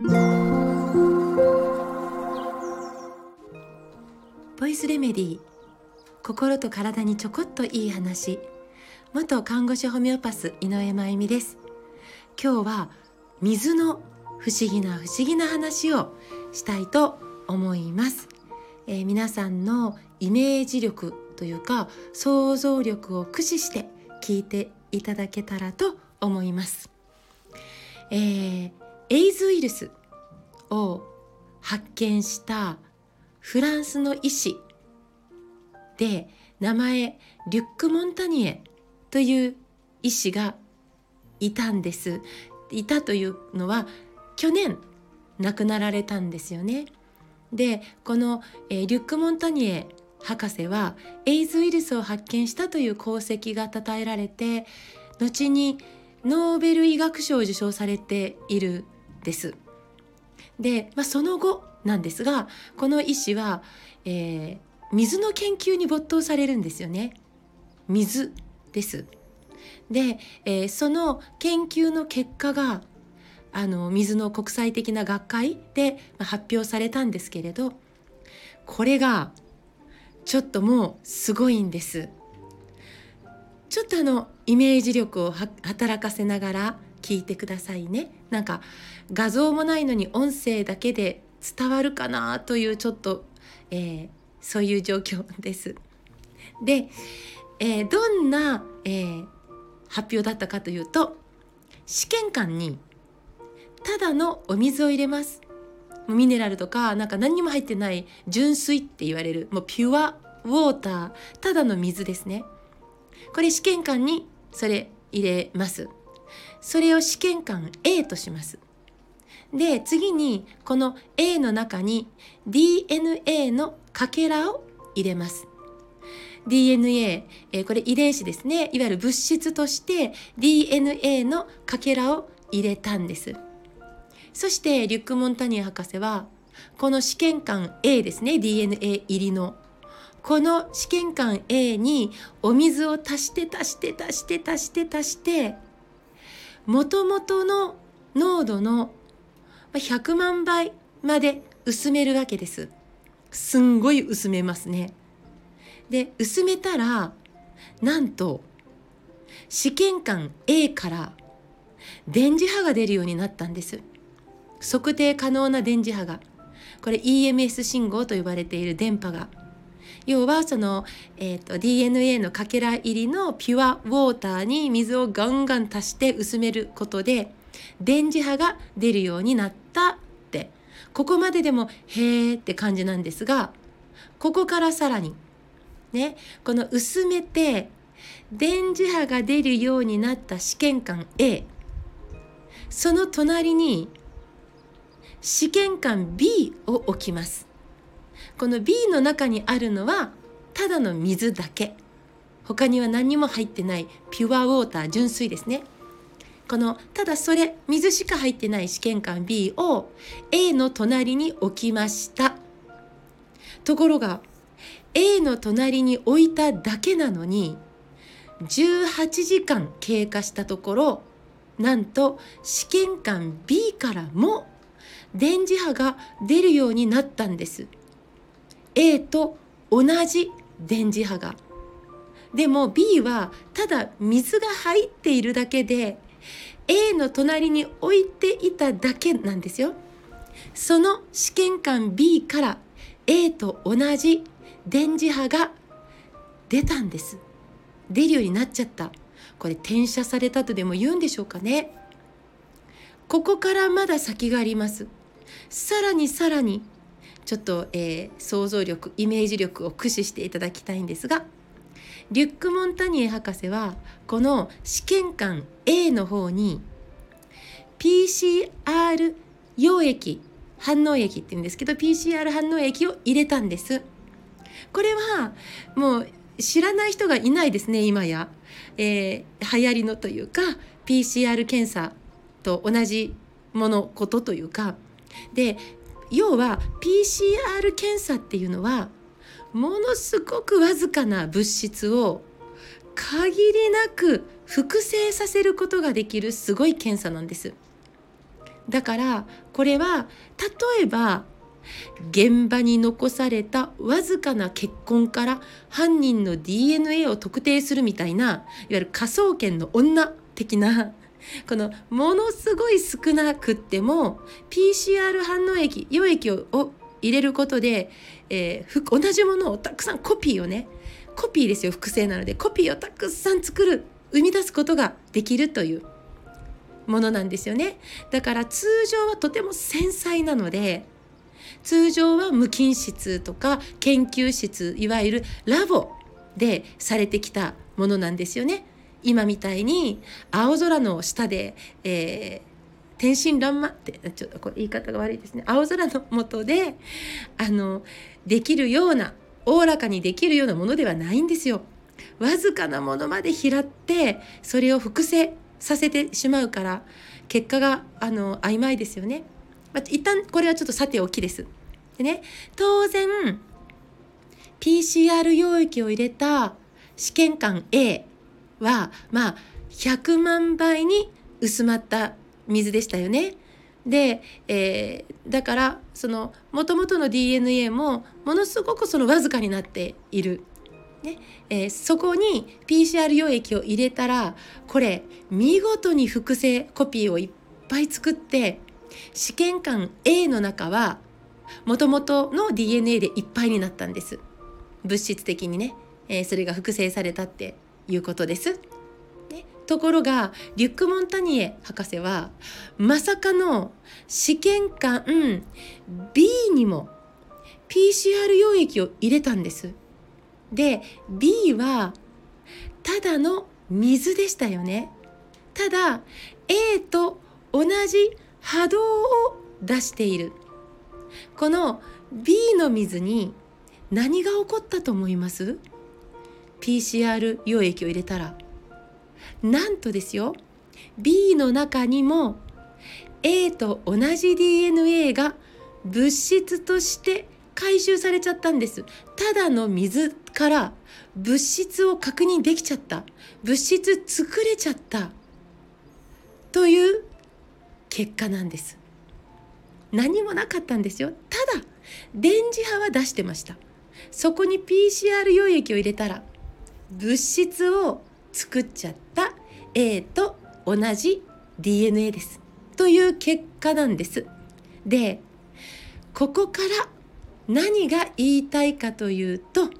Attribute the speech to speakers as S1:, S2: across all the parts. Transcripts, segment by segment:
S1: ボイスレメディー心と体にちょこっといい話。元看護師ホメオパス井上真由美です。今日は水の不思議な不思議な話をしたいと思います、えー、皆さんのイメージ力というか想像力を駆使して聞いていただけたらと思います、えー、エイズウイルスを発見したフランスの医師で名前リュック・モンタニエという医師がいたんですいたというのは去年亡くなられたんですよね。でこの、えー、リュック・モンタニエ博士はエイズウイルスを発見したという功績が称えられて後にノーベル医学賞を受賞されているです。で、まあ、その後なんですがこの医師は、えー、水の研究に没頭されるんですよね。水です。で、えー、その研究の結果があの水の国際的な学会で発表されたんですけれどこれがちょっともうすごいんです。ちょっとあのイメージ力を働かせながら聞いてくださいね。なんか画像もないのに音声だけで伝わるかなというちょっと、えー、そういう状況です。で、えー、どんな、えー、発表だったかというと試験管にただのお水を入れます。ミネラルとかなんか何にも入ってない純水って言われるもうピュアウォーターただの水ですね。これ試験管にそれ入れます。それを試験管 A とします。で次にこの A の中に DNA のかけらを入れます。DNA、えー、これ遺伝子ですねいわゆる物質として DNA のかけらを入れたんですそしてリュック・モンタニア博士はこの試験管 A ですね DNA 入りのこの試験管 A にお水を足して足して足して足して足してもともとの濃度の100万倍まで薄めるわけです。すんごい薄めますね。で薄めたらなんと試験管 A から電磁波が出るようになったんです。測定可能な電磁波がこれ EMS 信号と呼ばれている電波が要はその、えーと、DNA のかけら入りのピュアウォーターに水をガンガン足して薄めることで電磁波が出るようになったって。ここまででもへーって感じなんですがここからさらに。ね。この薄めて電磁波が出るようになった試験管 A その隣に試験管 B を置きます。この B の中にあるのはただの水だけ。他には何にも入ってないピュアウォーター純水ですね。このただそれ水しか入ってない試験管 B を A の隣に置きました。ところが A の隣に置いただけなのに18時間経過したところなんと試験管 B からも電磁波が出るようになったんです。A と同じ電磁波が。でも B はただ水が入っているだけで A の隣に置いていただけなんですよ。その試験管 B から A と同じ電磁波が出たんです。出るようになっちゃった。これ転写されたとでも言うんでしょうかね。ここからまだ先があります。さらにさらにちょっと、えー、想像力イメージ力を駆使していただきたいんですがリュック・モンタニエ博士はこの試験管 A の方に PCR 溶液反応液って言うんですけど PCR 反応液を入れたんです。これはもう知らない人がいないですね今や、えー、流行りのというか PCR 検査と同じものことというかで要は PCR 検査っていうのはものすごくわずかな物質を限りなく複製させることができるすごい検査なんです。だからこれは例えば現場に残されたわずかな血痕から犯人の DNA を特定するみたいないわゆる科捜研の女的なこのものすごい少なくっても PCR 反応液溶液を入れることで、えー、同じものをたくさんコピーをねコピーですよ複製なのでコピーをたくさん作る生み出すことができるというものなんですよねだから通常はとても繊細なので通常は無菌室とか研究室いわゆるラボでされてきたものなんですよね。今みたいに青空の下で、えー、天真爛漫ってちょっとこれ言い方が悪いですね青空の下であのできるようなおおらかにできるようなものではないんですよ。わずかなものまで拾ってそれを複製させてしまうから結果があの曖昧ですよね。まあ、一旦これはちょっとさておきです。でね当然 PCR 溶液を入れた試験管 A はまあ100万倍に薄まった水でしたよね。で、えー、だからそのもともとの DNA もものすごくそのわずかになっている。ねえー、そこに PCR 溶液を入れたらこれ見事に複製コピーをいっぱい作って試験管 A の中はもともとの DNA でいっぱいになったんです物質的にね、えー、それが複製されたっていうことです。ね、ところがリュック・モンタニエ博士はまさかの試験管 B にも PCR 溶液を入れたんです。で B はただの水でしたよね。ただ A と同じ波動を出している。この B の水に何が起こったと思います？PCR 溶液を入れたら。なんとですよ。B の中にも A と同じ DNA が物質として回収されちゃったんです。ただの水から物質を確認できちゃった。物質作れちゃった。という結果なんです。何もなかったんですよ。ただ電磁波は出してました。そこに PCR 溶液を入れたら物質を作っちゃった A と同じ DNA ですという結果なんです。でここから何が言いたいかというと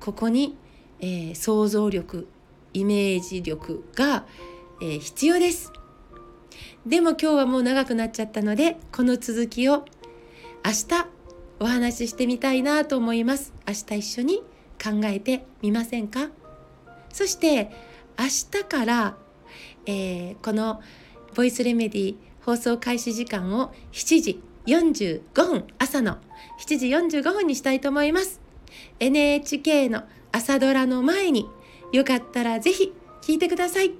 S1: ここに、えー、想像力イメージ力が、えー、必要です。でも今日はもう長くなっちゃったのでこの続きを明日お話ししてみたいなと思います。明日一緒に考えてみませんか？そして明日から、えー、このボイスレメディ放送開始時間を7時45分朝の7時45分にしたいと思います NHK の朝ドラの前によかったらぜひ聞いてください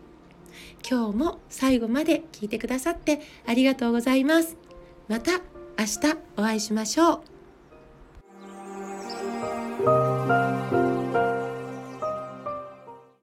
S1: 今日も最後まで聞いてくださってありがとうございます。また明日お会いしましょう。